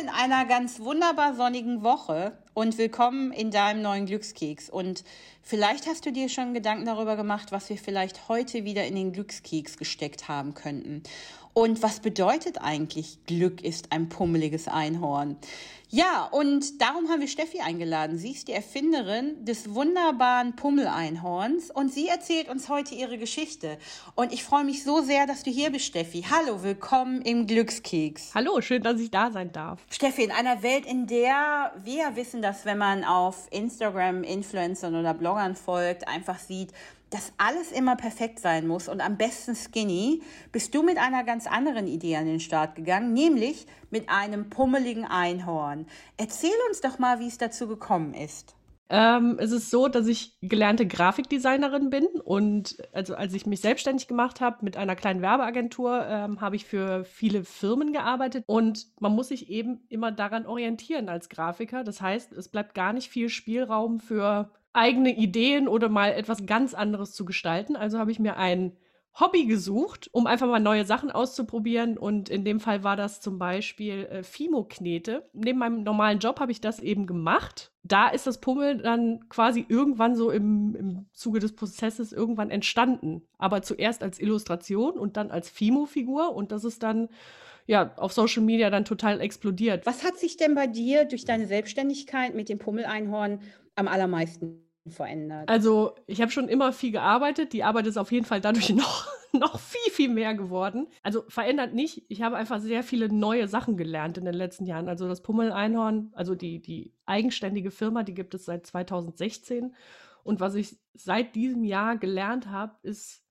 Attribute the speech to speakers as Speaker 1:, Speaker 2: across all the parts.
Speaker 1: in einer ganz wunderbar sonnigen Woche und willkommen in deinem neuen Glückskeks. Und vielleicht hast du dir schon Gedanken darüber gemacht, was wir vielleicht heute wieder in den Glückskeks gesteckt haben könnten. Und was bedeutet eigentlich Glück ist ein pummeliges Einhorn? Ja, und darum haben wir Steffi eingeladen. Sie ist die Erfinderin des wunderbaren Pummeleinhorns und sie erzählt uns heute ihre Geschichte. Und ich freue mich so sehr, dass du hier bist, Steffi. Hallo, willkommen im Glückskeks.
Speaker 2: Hallo, schön, dass ich da sein darf.
Speaker 1: Steffi, in einer Welt, in der wir wissen, dass wenn man auf Instagram Influencern oder Bloggern folgt, einfach sieht, dass alles immer perfekt sein muss und am besten skinny, bist du mit einer ganz anderen Idee an den Start gegangen, nämlich mit einem pummeligen Einhorn. Erzähl uns doch mal, wie es dazu gekommen ist.
Speaker 2: Ähm, es ist so, dass ich gelernte Grafikdesignerin bin und also als ich mich selbstständig gemacht habe mit einer kleinen Werbeagentur, ähm, habe ich für viele Firmen gearbeitet und man muss sich eben immer daran orientieren als Grafiker. Das heißt, es bleibt gar nicht viel Spielraum für eigene Ideen oder mal etwas ganz anderes zu gestalten. Also habe ich mir ein Hobby gesucht, um einfach mal neue Sachen auszuprobieren. Und in dem Fall war das zum Beispiel äh, Fimo-Knete. Neben meinem normalen Job habe ich das eben gemacht. Da ist das Pummel dann quasi irgendwann so im, im Zuge des Prozesses irgendwann entstanden. Aber zuerst als Illustration und dann als Fimo-Figur. Und das ist dann ja, auf Social Media dann total explodiert.
Speaker 1: Was hat sich denn bei dir durch deine Selbstständigkeit mit dem Pummeleinhorn am allermeisten verändert?
Speaker 2: Also, ich habe schon immer viel gearbeitet. Die Arbeit ist auf jeden Fall dadurch noch, noch viel, viel mehr geworden. Also, verändert nicht. Ich habe einfach sehr viele neue Sachen gelernt in den letzten Jahren. Also, das Pummel-Einhorn, also die, die eigenständige Firma, die gibt es seit 2016. Und was ich seit diesem Jahr gelernt habe, ist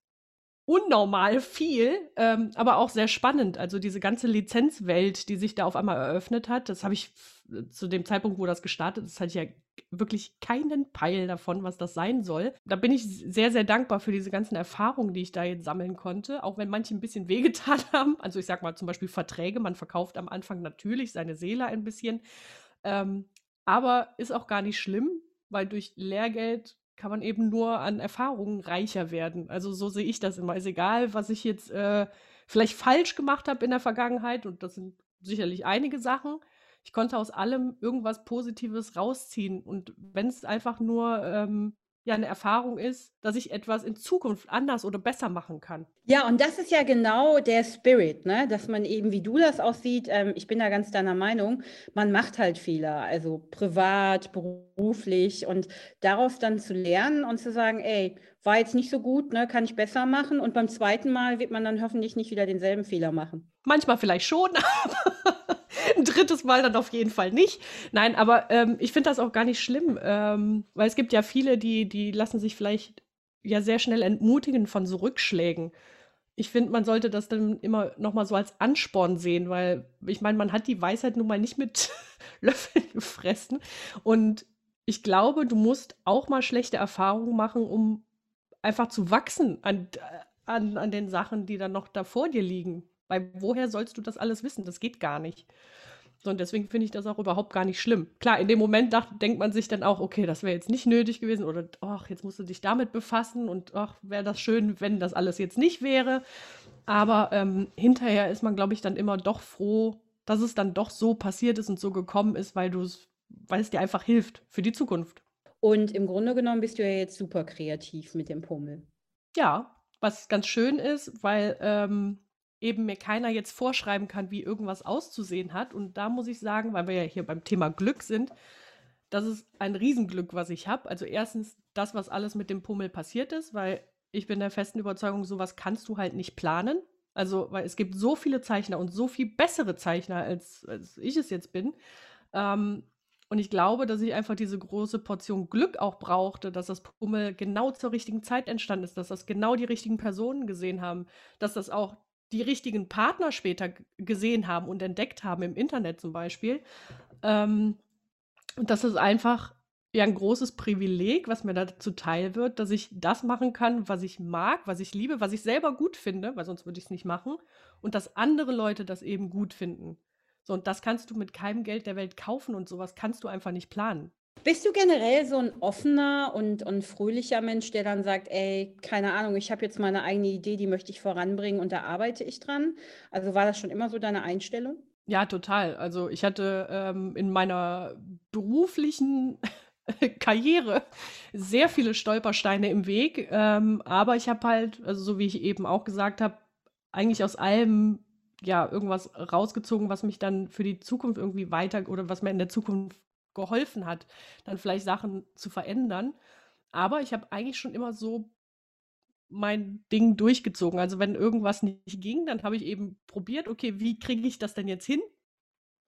Speaker 2: unnormal viel, ähm, aber auch sehr spannend. Also diese ganze Lizenzwelt, die sich da auf einmal eröffnet hat, das habe ich zu dem Zeitpunkt, wo das gestartet ist, hatte ich ja wirklich keinen Peil davon, was das sein soll. Da bin ich sehr, sehr dankbar für diese ganzen Erfahrungen, die ich da jetzt sammeln konnte, auch wenn manche ein bisschen wehgetan haben. Also ich sag mal zum Beispiel Verträge, man verkauft am Anfang natürlich seine Seele ein bisschen, ähm, aber ist auch gar nicht schlimm, weil durch Lehrgeld kann man eben nur an Erfahrungen reicher werden. Also so sehe ich das immer. Ist egal, was ich jetzt äh, vielleicht falsch gemacht habe in der Vergangenheit, und das sind sicherlich einige Sachen. Ich konnte aus allem irgendwas Positives rausziehen. Und wenn es einfach nur ähm, ja eine Erfahrung ist, dass ich etwas in Zukunft anders oder besser machen kann.
Speaker 1: Ja, und das ist ja genau der Spirit, ne? dass man eben, wie du das aussieht, ähm, ich bin da ganz deiner Meinung, man macht halt Fehler, also privat, beruflich und darauf dann zu lernen und zu sagen, ey, war jetzt nicht so gut, ne, kann ich besser machen und beim zweiten Mal wird man dann hoffentlich nicht wieder denselben Fehler machen.
Speaker 2: Manchmal vielleicht schon, aber ein drittes Mal dann auf jeden Fall nicht. Nein, aber ähm, ich finde das auch gar nicht schlimm, ähm, weil es gibt ja viele, die, die lassen sich vielleicht ja sehr schnell entmutigen von so Rückschlägen. Ich finde, man sollte das dann immer noch mal so als Ansporn sehen, weil ich meine, man hat die Weisheit nun mal nicht mit Löffeln gefressen. Und ich glaube, du musst auch mal schlechte Erfahrungen machen, um einfach zu wachsen an, an, an den Sachen, die dann noch da vor dir liegen. Weil woher sollst du das alles wissen? Das geht gar nicht. Und deswegen finde ich das auch überhaupt gar nicht schlimm. Klar, in dem Moment dacht, denkt man sich dann auch, okay, das wäre jetzt nicht nötig gewesen oder ach, jetzt musst du dich damit befassen und ach, wäre das schön, wenn das alles jetzt nicht wäre. Aber ähm, hinterher ist man, glaube ich, dann immer doch froh, dass es dann doch so passiert ist und so gekommen ist, weil du es, weil es dir einfach hilft für die Zukunft.
Speaker 1: Und im Grunde genommen bist du ja jetzt super kreativ mit dem Pummel.
Speaker 2: Ja, was ganz schön ist, weil ähm, eben mir keiner jetzt vorschreiben kann, wie irgendwas auszusehen hat. Und da muss ich sagen, weil wir ja hier beim Thema Glück sind, das ist ein Riesenglück, was ich habe. Also erstens das, was alles mit dem Pummel passiert ist, weil ich bin der festen Überzeugung, sowas kannst du halt nicht planen. Also, weil es gibt so viele Zeichner und so viel bessere Zeichner, als, als ich es jetzt bin. Ähm, und ich glaube, dass ich einfach diese große Portion Glück auch brauchte, dass das Pummel genau zur richtigen Zeit entstanden ist, dass das genau die richtigen Personen gesehen haben, dass das auch die richtigen Partner später gesehen haben und entdeckt haben, im Internet zum Beispiel. Ähm, und das ist einfach ja ein großes Privileg, was mir dazu teil wird, dass ich das machen kann, was ich mag, was ich liebe, was ich selber gut finde, weil sonst würde ich es nicht machen. Und dass andere Leute das eben gut finden. So, und das kannst du mit keinem Geld der Welt kaufen und sowas kannst du einfach nicht planen.
Speaker 1: Bist du generell so ein offener und, und fröhlicher Mensch, der dann sagt, ey, keine Ahnung, ich habe jetzt meine eigene Idee, die möchte ich voranbringen und da arbeite ich dran? Also war das schon immer so deine Einstellung?
Speaker 2: Ja, total. Also ich hatte ähm, in meiner beruflichen Karriere sehr viele Stolpersteine im Weg. Ähm, aber ich habe halt, also so wie ich eben auch gesagt habe, eigentlich aus allem ja irgendwas rausgezogen, was mich dann für die Zukunft irgendwie weiter oder was mir in der Zukunft geholfen hat, dann vielleicht Sachen zu verändern. Aber ich habe eigentlich schon immer so mein Ding durchgezogen. Also wenn irgendwas nicht ging, dann habe ich eben probiert, okay, wie kriege ich das denn jetzt hin?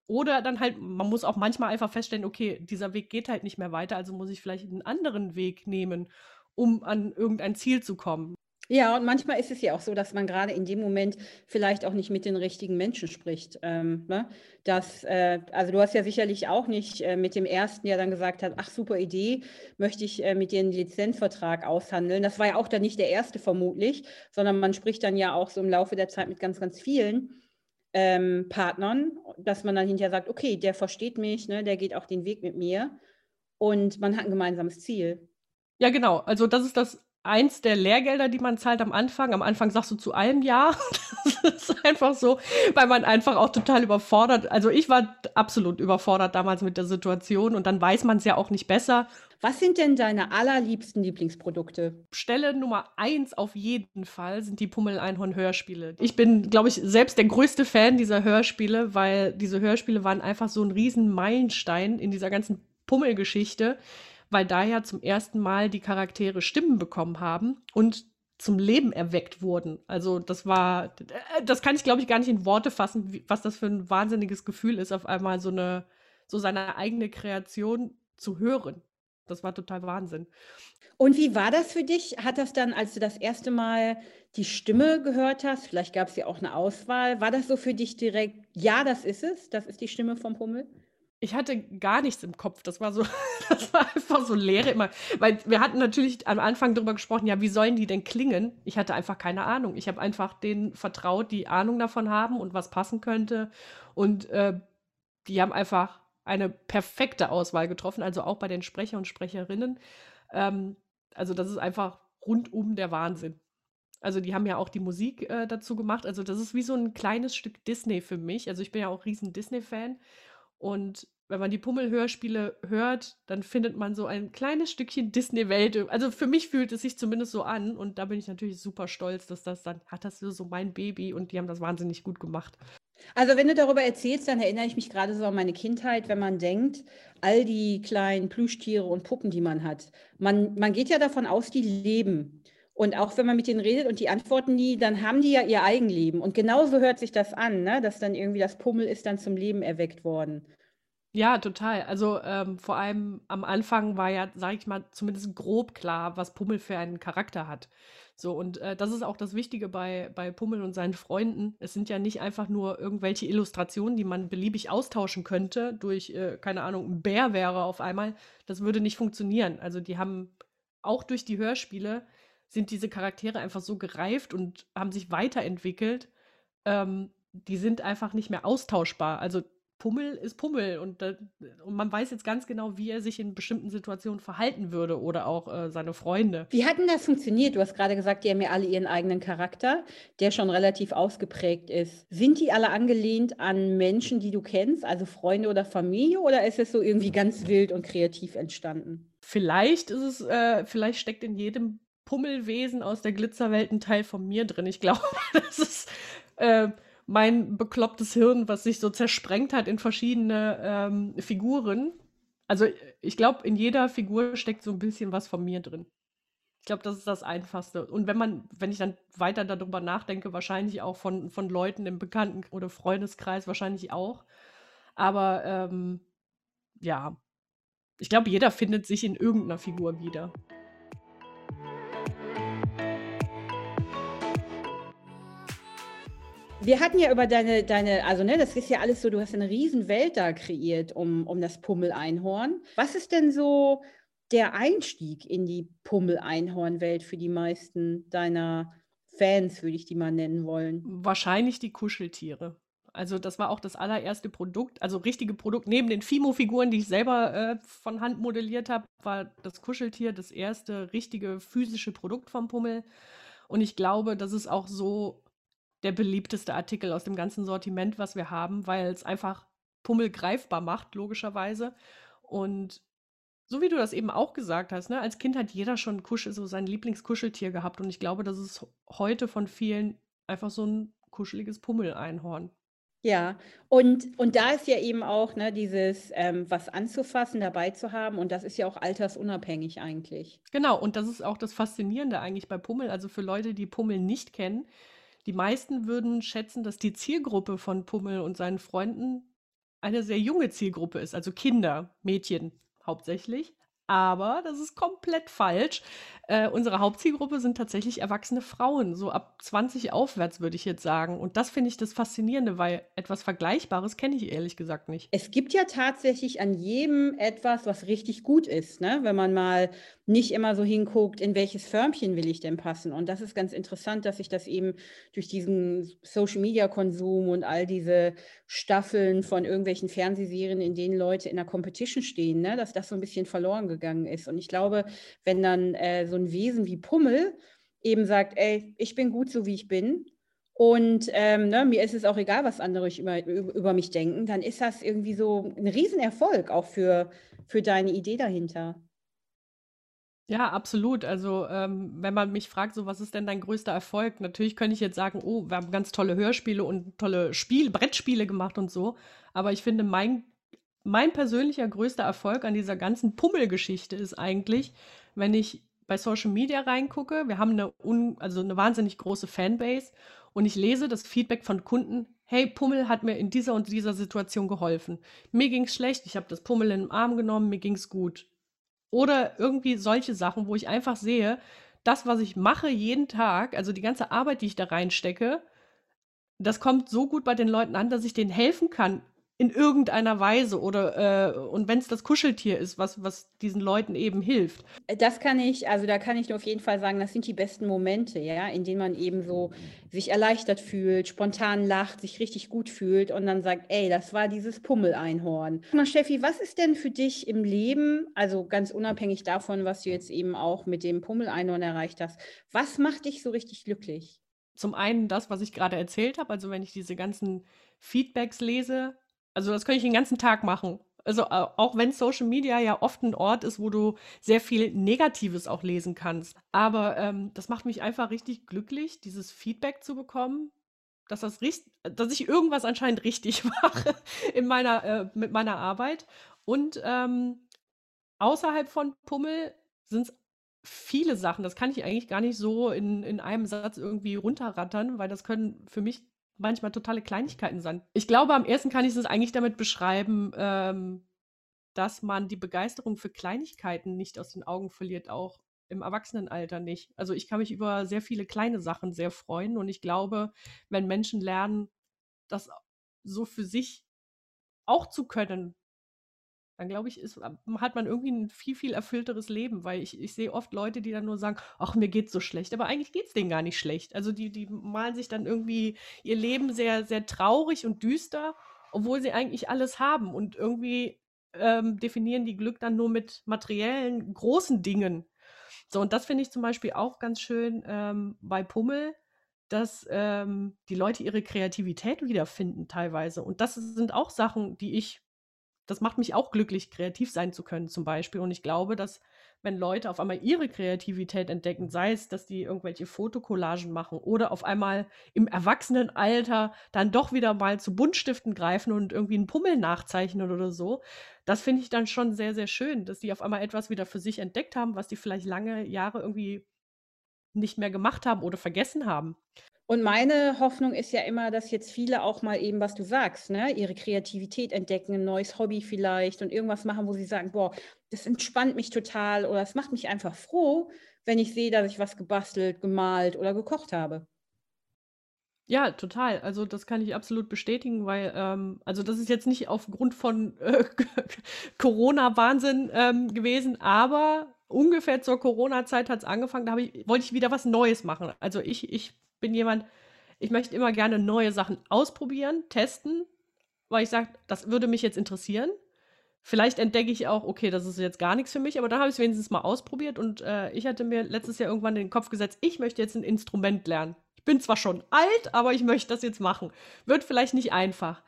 Speaker 2: Oder dann halt, man muss auch manchmal einfach feststellen, okay, dieser Weg geht halt nicht mehr weiter, also muss ich vielleicht einen anderen Weg nehmen, um an irgendein Ziel zu kommen.
Speaker 1: Ja, und manchmal ist es ja auch so, dass man gerade in dem Moment vielleicht auch nicht mit den richtigen Menschen spricht. Ähm, ne? das, äh, also du hast ja sicherlich auch nicht äh, mit dem ersten ja dann gesagt hat, ach super Idee, möchte ich äh, mit dir einen Lizenzvertrag aushandeln. Das war ja auch dann nicht der erste vermutlich, sondern man spricht dann ja auch so im Laufe der Zeit mit ganz, ganz vielen ähm, Partnern, dass man dann hinterher sagt, okay, der versteht mich, ne, der geht auch den Weg mit mir und man hat ein gemeinsames Ziel.
Speaker 2: Ja, genau. Also das ist das eins der Lehrgelder, die man zahlt am Anfang. Am Anfang sagst du zu allem Ja. Das ist einfach so, weil man einfach auch total überfordert. Also ich war absolut überfordert damals mit der Situation und dann weiß man es ja auch nicht besser.
Speaker 1: Was sind denn deine allerliebsten Lieblingsprodukte?
Speaker 2: Stelle Nummer eins auf jeden Fall sind die Pummel-Einhorn-Hörspiele. Ich bin, glaube ich, selbst der größte Fan dieser Hörspiele, weil diese Hörspiele waren einfach so ein riesen Meilenstein in dieser ganzen Pummelgeschichte weil da ja zum ersten Mal die Charaktere Stimmen bekommen haben und zum Leben erweckt wurden. Also das war, das kann ich glaube ich gar nicht in Worte fassen, was das für ein wahnsinniges Gefühl ist, auf einmal so eine, so seine eigene Kreation zu hören. Das war total Wahnsinn.
Speaker 1: Und wie war das für dich? Hat das dann, als du das erste Mal die Stimme gehört hast, vielleicht gab es ja auch eine Auswahl, war das so für dich direkt, ja, das ist es, das ist die Stimme vom Pummel?
Speaker 2: Ich hatte gar nichts im Kopf. Das war so, das war einfach so Leere immer. Weil wir hatten natürlich am Anfang darüber gesprochen, ja, wie sollen die denn klingen? Ich hatte einfach keine Ahnung. Ich habe einfach denen vertraut, die Ahnung davon haben und was passen könnte. Und äh, die haben einfach eine perfekte Auswahl getroffen, also auch bei den Sprecher und Sprecherinnen. Ähm, also das ist einfach rundum der Wahnsinn. Also die haben ja auch die Musik äh, dazu gemacht. Also das ist wie so ein kleines Stück Disney für mich. Also ich bin ja auch riesen Disney-Fan. Und wenn man die Pummel-Hörspiele hört, dann findet man so ein kleines Stückchen Disney-Welt. Also für mich fühlt es sich zumindest so an. Und da bin ich natürlich super stolz, dass das dann, hat das so mein Baby und die haben das wahnsinnig gut gemacht.
Speaker 1: Also wenn du darüber erzählst, dann erinnere ich mich gerade so an meine Kindheit, wenn man denkt, all die kleinen Plüschtiere und Puppen, die man hat. Man, man geht ja davon aus, die leben. Und auch wenn man mit denen redet und die antworten nie, dann haben die ja ihr Eigenleben. Und genauso hört sich das an, ne? dass dann irgendwie das Pummel ist dann zum Leben erweckt worden.
Speaker 2: Ja, total. Also ähm, vor allem am Anfang war ja, sage ich mal, zumindest grob klar, was Pummel für einen Charakter hat. So, und äh, das ist auch das Wichtige bei, bei Pummel und seinen Freunden. Es sind ja nicht einfach nur irgendwelche Illustrationen, die man beliebig austauschen könnte durch, äh, keine Ahnung, ein Bär wäre auf einmal. Das würde nicht funktionieren. Also die haben auch durch die Hörspiele sind diese Charaktere einfach so gereift und haben sich weiterentwickelt. Ähm, die sind einfach nicht mehr austauschbar. Also Pummel ist Pummel und, und man weiß jetzt ganz genau, wie er sich in bestimmten Situationen verhalten würde oder auch äh, seine Freunde.
Speaker 1: Wie hat denn das funktioniert? Du hast gerade gesagt, die haben ja alle ihren eigenen Charakter, der schon relativ ausgeprägt ist. Sind die alle angelehnt an Menschen, die du kennst, also Freunde oder Familie, oder ist es so irgendwie ganz wild und kreativ entstanden?
Speaker 2: Vielleicht ist es, äh, vielleicht steckt in jedem Pummelwesen aus der Glitzerwelt ein Teil von mir drin. Ich glaube, das ist äh, mein beklopptes Hirn, was sich so zersprengt hat in verschiedene ähm, Figuren. Also ich glaube, in jeder Figur steckt so ein bisschen was von mir drin. Ich glaube, das ist das Einfachste. Und wenn man, wenn ich dann weiter darüber nachdenke, wahrscheinlich auch von, von Leuten im Bekannten- oder Freundeskreis, wahrscheinlich auch. Aber ähm, ja, ich glaube, jeder findet sich in irgendeiner Figur wieder.
Speaker 1: Wir hatten ja über deine, deine, also ne, das ist ja alles so, du hast eine Riesenwelt da kreiert um, um das Pummel-Einhorn. Was ist denn so der Einstieg in die Pummel-Einhorn-Welt für die meisten deiner Fans, würde ich die mal nennen wollen?
Speaker 2: Wahrscheinlich die Kuscheltiere. Also das war auch das allererste Produkt, also richtige Produkt. Neben den Fimo-Figuren, die ich selber äh, von Hand modelliert habe, war das Kuscheltier das erste richtige physische Produkt vom Pummel. Und ich glaube, das ist auch so der beliebteste Artikel aus dem ganzen Sortiment, was wir haben, weil es einfach Pummel greifbar macht, logischerweise. Und so wie du das eben auch gesagt hast, ne, als Kind hat jeder schon Kuschel, so sein Lieblingskuscheltier gehabt. Und ich glaube, das ist heute von vielen einfach so ein kuscheliges Pummeleinhorn.
Speaker 1: Ja, und, und da ist ja eben auch ne, dieses, ähm, was anzufassen, dabei zu haben. Und das ist ja auch altersunabhängig eigentlich.
Speaker 2: Genau, und das ist auch das Faszinierende eigentlich bei Pummel. Also für Leute, die Pummel nicht kennen, die meisten würden schätzen, dass die Zielgruppe von Pummel und seinen Freunden eine sehr junge Zielgruppe ist, also Kinder, Mädchen hauptsächlich. Aber das ist komplett falsch. Äh, unsere Hauptzielgruppe sind tatsächlich erwachsene Frauen, so ab 20 aufwärts, würde ich jetzt sagen. Und das finde ich das Faszinierende, weil etwas Vergleichbares kenne ich ehrlich gesagt nicht.
Speaker 1: Es gibt ja tatsächlich an jedem etwas, was richtig gut ist, ne? wenn man mal nicht immer so hinguckt, in welches Förmchen will ich denn passen. Und das ist ganz interessant, dass sich das eben durch diesen Social-Media-Konsum und all diese Staffeln von irgendwelchen Fernsehserien, in denen Leute in der Competition stehen, ne? dass das so ein bisschen verloren gegangen ist. Und ich glaube, wenn dann äh, so ein Wesen wie Pummel eben sagt, ey, ich bin gut so, wie ich bin. Und ähm, ne, mir ist es auch egal, was andere über, über mich denken, dann ist das irgendwie so ein Riesenerfolg auch für, für deine Idee dahinter.
Speaker 2: Ja, absolut. Also, ähm, wenn man mich fragt, so, was ist denn dein größter Erfolg? Natürlich könnte ich jetzt sagen, oh, wir haben ganz tolle Hörspiele und tolle Spiel Brettspiele gemacht und so. Aber ich finde, mein, mein persönlicher größter Erfolg an dieser ganzen Pummelgeschichte ist eigentlich, wenn ich bei Social Media reingucke, wir haben eine, un, also eine wahnsinnig große Fanbase und ich lese das Feedback von Kunden, hey, Pummel hat mir in dieser und dieser Situation geholfen. Mir ging es schlecht, ich habe das Pummel in den Arm genommen, mir ging es gut. Oder irgendwie solche Sachen, wo ich einfach sehe, das, was ich mache jeden Tag, also die ganze Arbeit, die ich da reinstecke, das kommt so gut bei den Leuten an, dass ich denen helfen kann, in irgendeiner Weise oder äh, und wenn es das Kuscheltier ist, was, was diesen Leuten eben hilft.
Speaker 1: Das kann ich, also da kann ich nur auf jeden Fall sagen, das sind die besten Momente, ja, in denen man eben so sich erleichtert fühlt, spontan lacht, sich richtig gut fühlt und dann sagt, ey, das war dieses Pummeleinhorn. Mal, Steffi, was ist denn für dich im Leben, also ganz unabhängig davon, was du jetzt eben auch mit dem Pummeleinhorn erreicht hast, was macht dich so richtig glücklich?
Speaker 2: Zum einen das, was ich gerade erzählt habe, also wenn ich diese ganzen Feedbacks lese, also das könnte ich den ganzen Tag machen. Also auch wenn Social Media ja oft ein Ort ist, wo du sehr viel Negatives auch lesen kannst. Aber ähm, das macht mich einfach richtig glücklich, dieses Feedback zu bekommen, dass, das dass ich irgendwas anscheinend richtig mache in meiner, äh, mit meiner Arbeit. Und ähm, außerhalb von Pummel sind es viele Sachen. Das kann ich eigentlich gar nicht so in, in einem Satz irgendwie runterrattern, weil das können für mich manchmal totale Kleinigkeiten sind. Ich glaube, am ersten kann ich es eigentlich damit beschreiben, ähm, dass man die Begeisterung für Kleinigkeiten nicht aus den Augen verliert, auch im Erwachsenenalter nicht. Also ich kann mich über sehr viele kleine Sachen sehr freuen und ich glaube, wenn Menschen lernen, das so für sich auch zu können, dann glaube ich, ist, ähm, hat man irgendwie ein viel, viel erfüllteres Leben, weil ich, ich sehe oft Leute, die dann nur sagen, ach, mir geht's so schlecht, aber eigentlich geht es denen gar nicht schlecht. Also die, die malen sich dann irgendwie ihr Leben sehr, sehr traurig und düster, obwohl sie eigentlich alles haben und irgendwie ähm, definieren die Glück dann nur mit materiellen, großen Dingen. So, und das finde ich zum Beispiel auch ganz schön ähm, bei Pummel, dass ähm, die Leute ihre Kreativität wiederfinden teilweise. Und das sind auch Sachen, die ich das macht mich auch glücklich, kreativ sein zu können, zum Beispiel. Und ich glaube, dass wenn Leute auf einmal ihre Kreativität entdecken, sei es, dass die irgendwelche Fotokollagen machen oder auf einmal im Erwachsenenalter dann doch wieder mal zu Buntstiften greifen und irgendwie einen Pummel nachzeichnen oder so, das finde ich dann schon sehr, sehr schön, dass die auf einmal etwas wieder für sich entdeckt haben, was die vielleicht lange Jahre irgendwie nicht mehr gemacht haben oder vergessen haben.
Speaker 1: Und meine Hoffnung ist ja immer, dass jetzt viele auch mal eben, was du sagst, ne, ihre Kreativität entdecken, ein neues Hobby vielleicht und irgendwas machen, wo sie sagen, boah, das entspannt mich total oder es macht mich einfach froh, wenn ich sehe, dass ich was gebastelt, gemalt oder gekocht habe.
Speaker 2: Ja, total. Also das kann ich absolut bestätigen, weil, ähm, also das ist jetzt nicht aufgrund von äh, Corona-Wahnsinn ähm, gewesen, aber ungefähr zur Corona-Zeit hat es angefangen, da ich, wollte ich wieder was Neues machen. Also ich, ich bin jemand, ich möchte immer gerne neue Sachen ausprobieren, testen, weil ich sage, das würde mich jetzt interessieren. Vielleicht entdecke ich auch, okay, das ist jetzt gar nichts für mich, aber dann habe ich es wenigstens mal ausprobiert und äh, ich hatte mir letztes Jahr irgendwann in den Kopf gesetzt, ich möchte jetzt ein Instrument lernen. Ich bin zwar schon alt, aber ich möchte das jetzt machen. Wird vielleicht nicht einfach.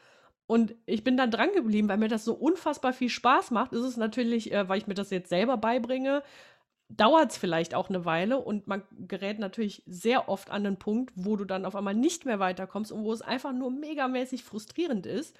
Speaker 2: Und ich bin dann dran geblieben, weil mir das so unfassbar viel Spaß macht. Ist es natürlich, äh, weil ich mir das jetzt selber beibringe, dauert es vielleicht auch eine Weile und man gerät natürlich sehr oft an den Punkt, wo du dann auf einmal nicht mehr weiterkommst und wo es einfach nur megamäßig frustrierend ist.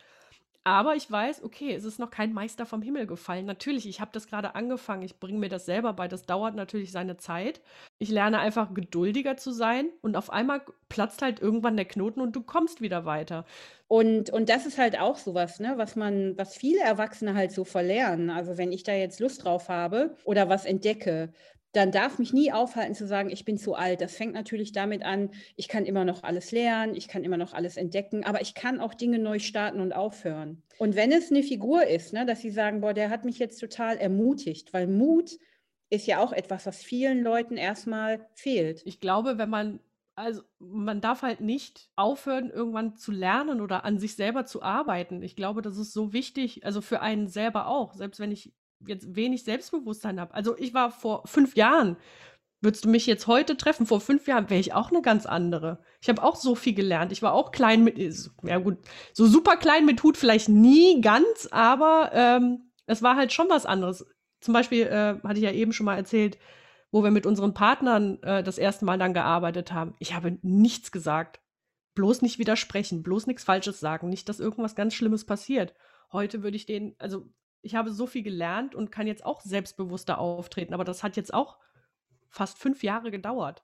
Speaker 2: Aber ich weiß, okay, es ist noch kein Meister vom Himmel gefallen. Natürlich, ich habe das gerade angefangen. Ich bringe mir das selber bei. Das dauert natürlich seine Zeit. Ich lerne einfach geduldiger zu sein und auf einmal platzt halt irgendwann der Knoten und du kommst wieder weiter.
Speaker 1: Und, und das ist halt auch sowas, ne, was man, was viele Erwachsene halt so verlernen. Also wenn ich da jetzt Lust drauf habe oder was entdecke, dann darf mich nie aufhalten zu sagen, ich bin zu alt. Das fängt natürlich damit an, ich kann immer noch alles lernen, ich kann immer noch alles entdecken, aber ich kann auch Dinge neu starten und aufhören. Und wenn es eine Figur ist, ne, dass sie sagen, boah, der hat mich jetzt total ermutigt, weil Mut ist ja auch etwas, was vielen Leuten erstmal fehlt.
Speaker 2: Ich glaube, wenn man also man darf halt nicht aufhören, irgendwann zu lernen oder an sich selber zu arbeiten. Ich glaube, das ist so wichtig, also für einen selber auch. Selbst wenn ich jetzt wenig Selbstbewusstsein habe. Also ich war vor fünf Jahren, würdest du mich jetzt heute treffen, vor fünf Jahren wäre ich auch eine ganz andere. Ich habe auch so viel gelernt. Ich war auch klein mit, ja gut, so super klein mit Hut vielleicht nie ganz, aber ähm, es war halt schon was anderes. Zum Beispiel äh, hatte ich ja eben schon mal erzählt, wo wir mit unseren Partnern äh, das erste Mal dann gearbeitet haben. Ich habe nichts gesagt. Bloß nicht widersprechen, bloß nichts Falsches sagen, nicht, dass irgendwas ganz Schlimmes passiert. Heute würde ich den, also ich habe so viel gelernt und kann jetzt auch selbstbewusster auftreten, aber das hat jetzt auch fast fünf Jahre gedauert.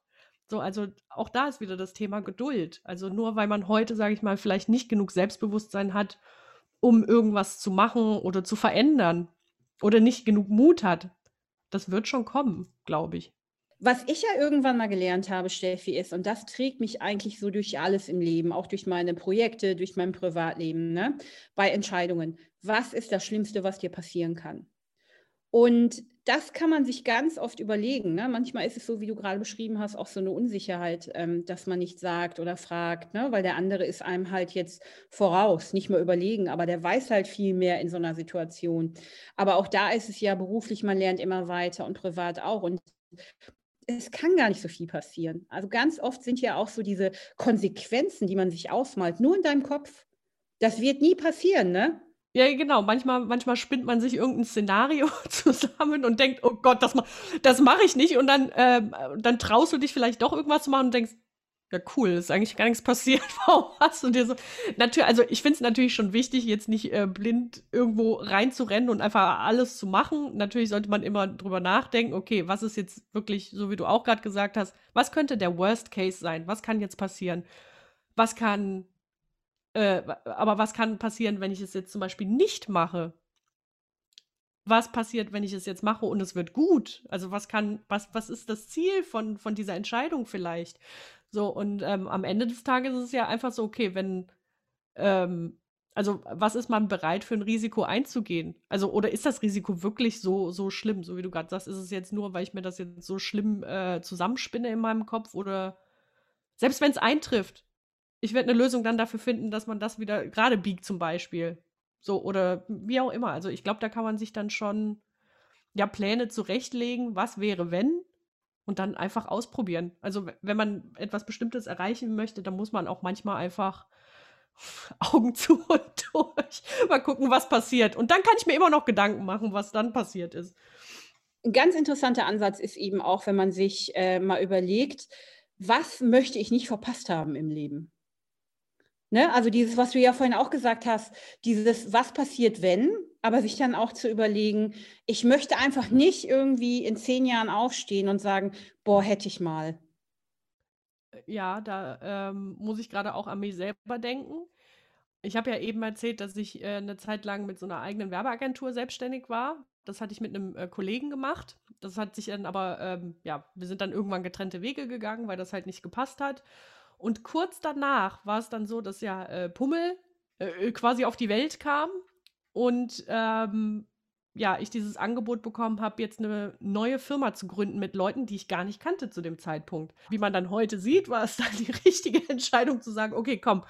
Speaker 2: So, also auch da ist wieder das Thema Geduld. Also nur weil man heute, sage ich mal, vielleicht nicht genug Selbstbewusstsein hat, um irgendwas zu machen oder zu verändern oder nicht genug Mut hat, das wird schon kommen, glaube ich.
Speaker 1: Was ich ja irgendwann mal gelernt habe, Steffi, ist, und das trägt mich eigentlich so durch alles im Leben, auch durch meine Projekte, durch mein Privatleben, ne? bei Entscheidungen. Was ist das Schlimmste, was dir passieren kann? Und das kann man sich ganz oft überlegen. Ne? Manchmal ist es so, wie du gerade beschrieben hast, auch so eine Unsicherheit, ähm, dass man nicht sagt oder fragt, ne? weil der andere ist einem halt jetzt voraus, nicht mehr überlegen, aber der weiß halt viel mehr in so einer Situation. Aber auch da ist es ja beruflich, man lernt immer weiter und privat auch. Und es kann gar nicht so viel passieren. Also ganz oft sind ja auch so diese Konsequenzen, die man sich ausmalt, nur in deinem Kopf. Das wird nie passieren, ne?
Speaker 2: Ja, genau. Manchmal, manchmal spinnt man sich irgendein Szenario zusammen und denkt, oh Gott, das, ma das mache ich nicht. Und dann, äh, dann traust du dich vielleicht doch irgendwas zu machen und denkst, ja, cool, ist eigentlich gar nichts passiert. Warum hast du dir so. Natürlich, also ich finde es natürlich schon wichtig, jetzt nicht äh, blind irgendwo reinzurennen und einfach alles zu machen. Natürlich sollte man immer drüber nachdenken, okay, was ist jetzt wirklich, so wie du auch gerade gesagt hast, was könnte der Worst Case sein? Was kann jetzt passieren? Was kann. Äh, aber was kann passieren, wenn ich es jetzt zum Beispiel nicht mache? was passiert, wenn ich es jetzt mache und es wird gut? Also was kann, was, was ist das Ziel von, von dieser Entscheidung vielleicht? So, und ähm, am Ende des Tages ist es ja einfach so, okay, wenn, ähm, also was ist man bereit für ein Risiko einzugehen? Also, oder ist das Risiko wirklich so, so schlimm? So wie du gerade sagst, ist es jetzt nur, weil ich mir das jetzt so schlimm äh, zusammenspinne in meinem Kopf oder selbst wenn es eintrifft, ich werde eine Lösung dann dafür finden, dass man das wieder gerade biegt, zum Beispiel. So, oder wie auch immer. Also ich glaube, da kann man sich dann schon ja Pläne zurechtlegen, was wäre, wenn, und dann einfach ausprobieren. Also wenn man etwas Bestimmtes erreichen möchte, dann muss man auch manchmal einfach Augen zu und durch. Mal gucken, was passiert. Und dann kann ich mir immer noch Gedanken machen, was dann passiert ist.
Speaker 1: Ein ganz interessanter Ansatz ist eben auch, wenn man sich äh, mal überlegt, was möchte ich nicht verpasst haben im Leben? Ne? Also dieses, was du ja vorhin auch gesagt hast, dieses, was passiert, wenn, aber sich dann auch zu überlegen, ich möchte einfach nicht irgendwie in zehn Jahren aufstehen und sagen, boah, hätte ich mal.
Speaker 2: Ja, da ähm, muss ich gerade auch an mich selber denken. Ich habe ja eben erzählt, dass ich äh, eine Zeit lang mit so einer eigenen Werbeagentur selbstständig war. Das hatte ich mit einem äh, Kollegen gemacht. Das hat sich dann aber, ähm, ja, wir sind dann irgendwann getrennte Wege gegangen, weil das halt nicht gepasst hat. Und kurz danach war es dann so, dass ja äh, Pummel äh, quasi auf die Welt kam und ähm, ja, ich dieses Angebot bekommen habe, jetzt eine neue Firma zu gründen mit Leuten, die ich gar nicht kannte zu dem Zeitpunkt. Wie man dann heute sieht, war es dann die richtige Entscheidung zu sagen, okay, komm,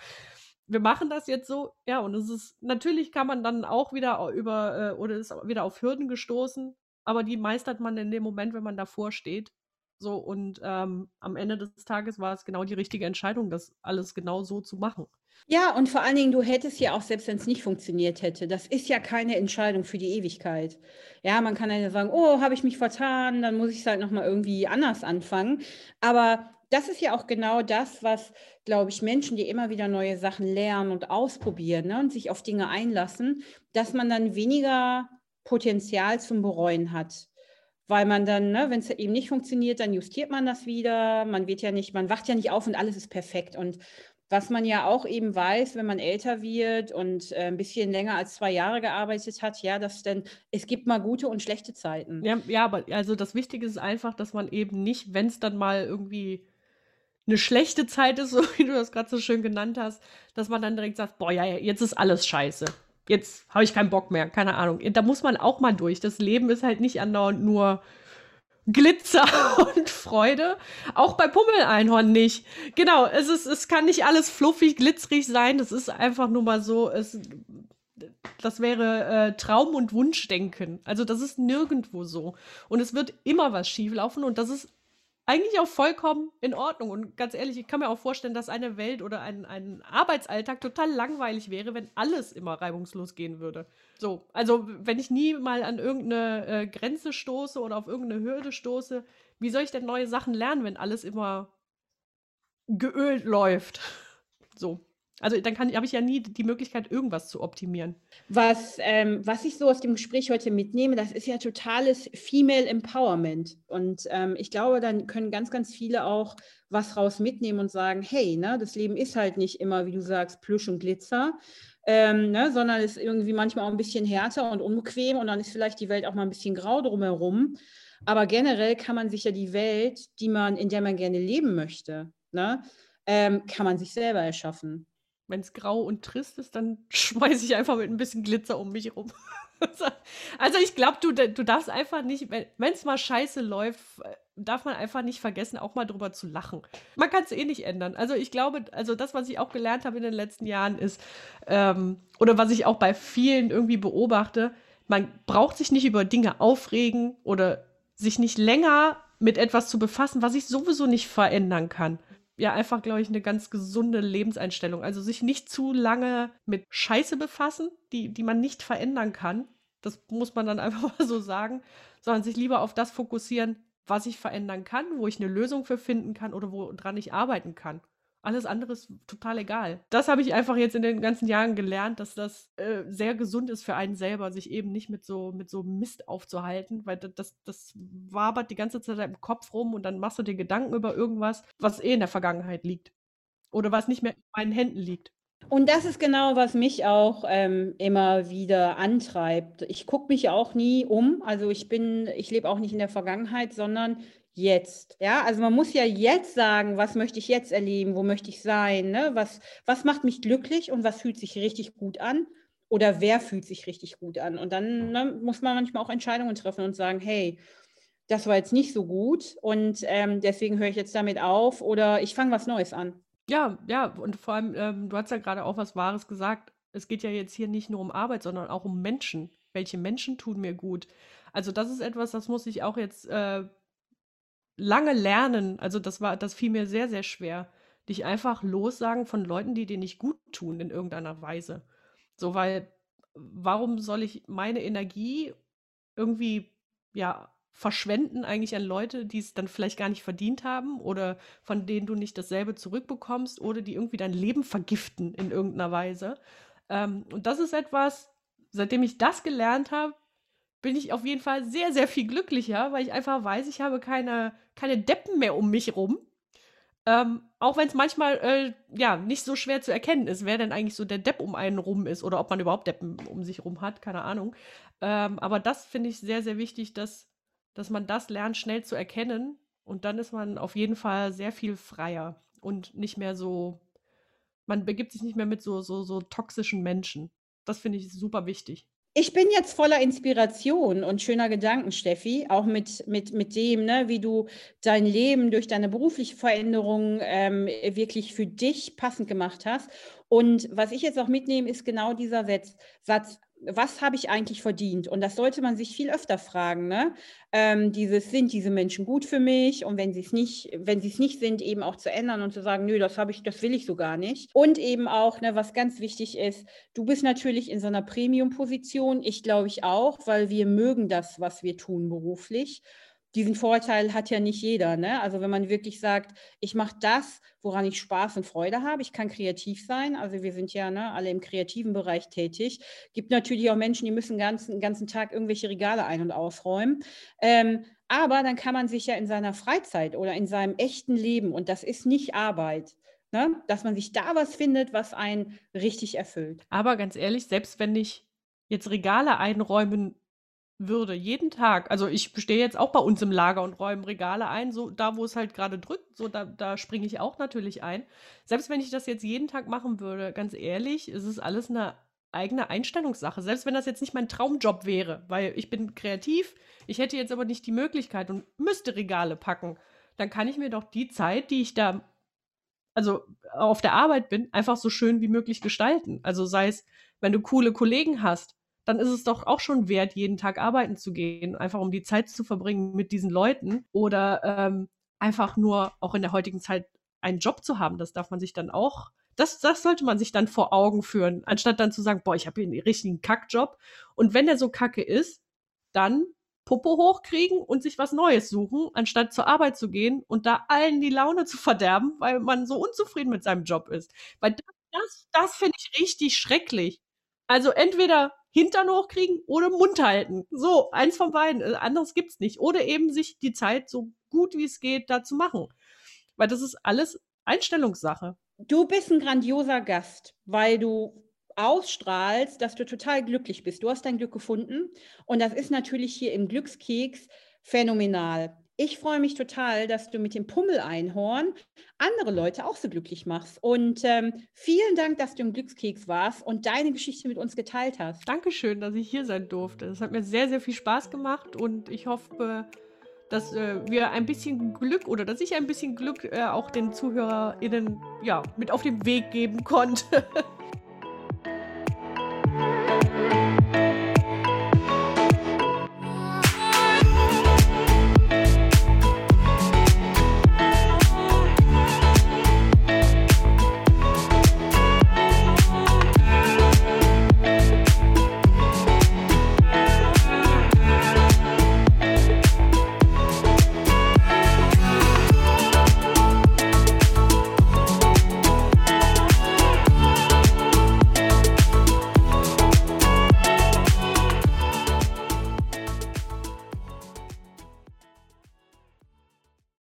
Speaker 2: wir machen das jetzt so. Ja, und es ist, natürlich kann man dann auch wieder über, äh, oder ist wieder auf Hürden gestoßen, aber die meistert man in dem Moment, wenn man davor steht. So, und ähm, am Ende des Tages war es genau die richtige Entscheidung, das alles genau so zu machen.
Speaker 1: Ja, und vor allen Dingen, du hättest ja auch, selbst wenn es nicht funktioniert hätte, das ist ja keine Entscheidung für die Ewigkeit. Ja, man kann ja sagen, oh, habe ich mich vertan, dann muss ich es halt nochmal irgendwie anders anfangen. Aber das ist ja auch genau das, was, glaube ich, Menschen, die immer wieder neue Sachen lernen und ausprobieren ne, und sich auf Dinge einlassen, dass man dann weniger Potenzial zum Bereuen hat. Weil man dann, ne, wenn es eben nicht funktioniert, dann justiert man das wieder. Man wird ja nicht, man wacht ja nicht auf und alles ist perfekt. Und was man ja auch eben weiß, wenn man älter wird und äh, ein bisschen länger als zwei Jahre gearbeitet hat, ja, dass denn es gibt mal gute und schlechte Zeiten.
Speaker 2: Ja, ja aber also das Wichtige ist einfach, dass man eben nicht, wenn es dann mal irgendwie eine schlechte Zeit ist, so wie du das gerade so schön genannt hast, dass man dann direkt sagt, boah, ja, jetzt ist alles scheiße. Jetzt habe ich keinen Bock mehr, keine Ahnung. Da muss man auch mal durch. Das Leben ist halt nicht andauernd nur Glitzer und Freude. Auch bei Pummeleinhorn nicht. Genau, es, ist, es kann nicht alles fluffig, glitzerig sein. Das ist einfach nur mal so, es, das wäre äh, Traum- und Wunschdenken. Also das ist nirgendwo so. Und es wird immer was schieflaufen und das ist eigentlich auch vollkommen in Ordnung. Und ganz ehrlich, ich kann mir auch vorstellen, dass eine Welt oder ein, ein Arbeitsalltag total langweilig wäre, wenn alles immer reibungslos gehen würde. So, also wenn ich nie mal an irgendeine äh, Grenze stoße oder auf irgendeine Hürde stoße, wie soll ich denn neue Sachen lernen, wenn alles immer geölt läuft? So. Also dann habe ich ja nie die Möglichkeit, irgendwas zu optimieren.
Speaker 1: Was, ähm, was ich so aus dem Gespräch heute mitnehme, das ist ja totales Female Empowerment. Und ähm, ich glaube, dann können ganz, ganz viele auch was raus mitnehmen und sagen, hey, ne, das Leben ist halt nicht immer, wie du sagst, Plüsch und Glitzer, ähm, ne, sondern ist irgendwie manchmal auch ein bisschen härter und unbequem und dann ist vielleicht die Welt auch mal ein bisschen grau drumherum. Aber generell kann man sich ja die Welt, die man, in der man gerne leben möchte, ne, ähm, kann man sich selber erschaffen
Speaker 2: wenn es grau und trist ist, dann schmeiße ich einfach mit ein bisschen Glitzer um mich rum. also ich glaube, du, du darfst einfach nicht, wenn es mal scheiße läuft, darf man einfach nicht vergessen, auch mal drüber zu lachen. Man kann es eh nicht ändern. Also ich glaube, also das, was ich auch gelernt habe in den letzten Jahren ist, ähm, oder was ich auch bei vielen irgendwie beobachte, man braucht sich nicht über Dinge aufregen oder sich nicht länger mit etwas zu befassen, was ich sowieso nicht verändern kann ja einfach, glaube ich, eine ganz gesunde Lebenseinstellung. Also sich nicht zu lange mit Scheiße befassen, die, die man nicht verändern kann. Das muss man dann einfach mal so sagen, sondern sich lieber auf das fokussieren, was ich verändern kann, wo ich eine Lösung für finden kann oder woran ich arbeiten kann. Alles andere ist total egal. Das habe ich einfach jetzt in den ganzen Jahren gelernt, dass das äh, sehr gesund ist für einen selber, sich eben nicht mit so, mit so Mist aufzuhalten, weil das, das wabert die ganze Zeit im Kopf rum und dann machst du dir Gedanken über irgendwas, was eh in der Vergangenheit liegt. Oder was nicht mehr in meinen Händen liegt.
Speaker 1: Und das ist genau, was mich auch ähm, immer wieder antreibt. Ich gucke mich auch nie um. Also ich bin, ich lebe auch nicht in der Vergangenheit, sondern jetzt. Ja, also man muss ja jetzt sagen, was möchte ich jetzt erleben, wo möchte ich sein, ne? was, was macht mich glücklich und was fühlt sich richtig gut an oder wer fühlt sich richtig gut an. Und dann ne, muss man manchmal auch Entscheidungen treffen und sagen, hey, das war jetzt nicht so gut und ähm, deswegen höre ich jetzt damit auf oder ich fange was Neues an.
Speaker 2: Ja, ja, und vor allem, ähm, du hast ja gerade auch was Wahres gesagt. Es geht ja jetzt hier nicht nur um Arbeit, sondern auch um Menschen. Welche Menschen tun mir gut? Also das ist etwas, das muss ich auch jetzt äh, lange lernen, also das war, das fiel mir sehr, sehr schwer, dich einfach lossagen von Leuten, die dir nicht gut tun in irgendeiner Weise. So, weil warum soll ich meine Energie irgendwie, ja, verschwenden eigentlich an Leute, die es dann vielleicht gar nicht verdient haben oder von denen du nicht dasselbe zurückbekommst oder die irgendwie dein Leben vergiften in irgendeiner Weise. Ähm, und das ist etwas, seitdem ich das gelernt habe, bin ich auf jeden Fall sehr, sehr viel glücklicher, weil ich einfach weiß, ich habe keine, keine Deppen mehr um mich rum. Ähm, auch wenn es manchmal äh, ja nicht so schwer zu erkennen ist, wer denn eigentlich so der Depp um einen rum ist oder ob man überhaupt Deppen um sich rum hat, keine Ahnung. Ähm, aber das finde ich sehr, sehr wichtig, dass, dass man das lernt, schnell zu erkennen. Und dann ist man auf jeden Fall sehr viel freier und nicht mehr so, man begibt sich nicht mehr mit so, so, so toxischen Menschen. Das finde ich super wichtig.
Speaker 1: Ich bin jetzt voller Inspiration und schöner Gedanken, Steffi, auch mit, mit, mit dem, ne, wie du dein Leben durch deine berufliche Veränderung ähm, wirklich für dich passend gemacht hast. Und was ich jetzt auch mitnehme, ist genau dieser Satz, Satz was habe ich eigentlich verdient? Und das sollte man sich viel öfter fragen. Ne? Ähm, dieses, sind diese Menschen gut für mich? Und wenn sie es nicht, wenn sie es nicht sind, eben auch zu ändern und zu sagen, nö, das habe ich, das will ich so gar nicht. Und eben auch, ne, was ganz wichtig ist, du bist natürlich in so einer Premium-Position, ich glaube ich auch, weil wir mögen das, was wir tun beruflich diesen Vorteil hat ja nicht jeder. Ne? Also wenn man wirklich sagt, ich mache das, woran ich Spaß und Freude habe, ich kann kreativ sein. Also wir sind ja ne, alle im kreativen Bereich tätig. Gibt natürlich auch Menschen, die müssen den ganzen, ganzen Tag irgendwelche Regale ein- und ausräumen. Ähm, aber dann kann man sich ja in seiner Freizeit oder in seinem echten Leben, und das ist nicht Arbeit, ne, dass man sich da was findet, was einen richtig erfüllt.
Speaker 2: Aber ganz ehrlich, selbst wenn ich jetzt Regale einräumen würde, jeden Tag, also ich stehe jetzt auch bei uns im Lager und räume Regale ein, so da, wo es halt gerade drückt, so da, da springe ich auch natürlich ein. Selbst wenn ich das jetzt jeden Tag machen würde, ganz ehrlich, ist es alles eine eigene Einstellungssache. Selbst wenn das jetzt nicht mein Traumjob wäre, weil ich bin kreativ, ich hätte jetzt aber nicht die Möglichkeit und müsste Regale packen, dann kann ich mir doch die Zeit, die ich da also auf der Arbeit bin, einfach so schön wie möglich gestalten. Also sei es, wenn du coole Kollegen hast, dann ist es doch auch schon wert, jeden Tag arbeiten zu gehen, einfach um die Zeit zu verbringen mit diesen Leuten oder ähm, einfach nur auch in der heutigen Zeit einen Job zu haben. Das darf man sich dann auch, das, das sollte man sich dann vor Augen führen, anstatt dann zu sagen, boah, ich habe hier einen richtigen Kackjob. Und wenn der so kacke ist, dann Popo hochkriegen und sich was Neues suchen, anstatt zur Arbeit zu gehen und da allen die Laune zu verderben, weil man so unzufrieden mit seinem Job ist. Weil das, das, das finde ich richtig schrecklich. Also entweder Hintern hochkriegen oder Mund halten. So, eins von beiden. Äh, anderes gibt's nicht. Oder eben sich die Zeit so gut wie es geht da zu machen. Weil das ist alles Einstellungssache.
Speaker 1: Du bist ein grandioser Gast, weil du ausstrahlst, dass du total glücklich bist. Du hast dein Glück gefunden und das ist natürlich hier im Glückskeks phänomenal. Ich freue mich total, dass du mit dem Pummel-Einhorn andere Leute auch so glücklich machst. Und ähm, vielen Dank, dass du im Glückskeks warst und deine Geschichte mit uns geteilt hast.
Speaker 2: Dankeschön, dass ich hier sein durfte. Es hat mir sehr, sehr viel Spaß gemacht und ich hoffe, dass äh, wir ein bisschen Glück oder dass ich ein bisschen Glück äh, auch den ZuhörerInnen ja, mit auf den Weg geben konnte.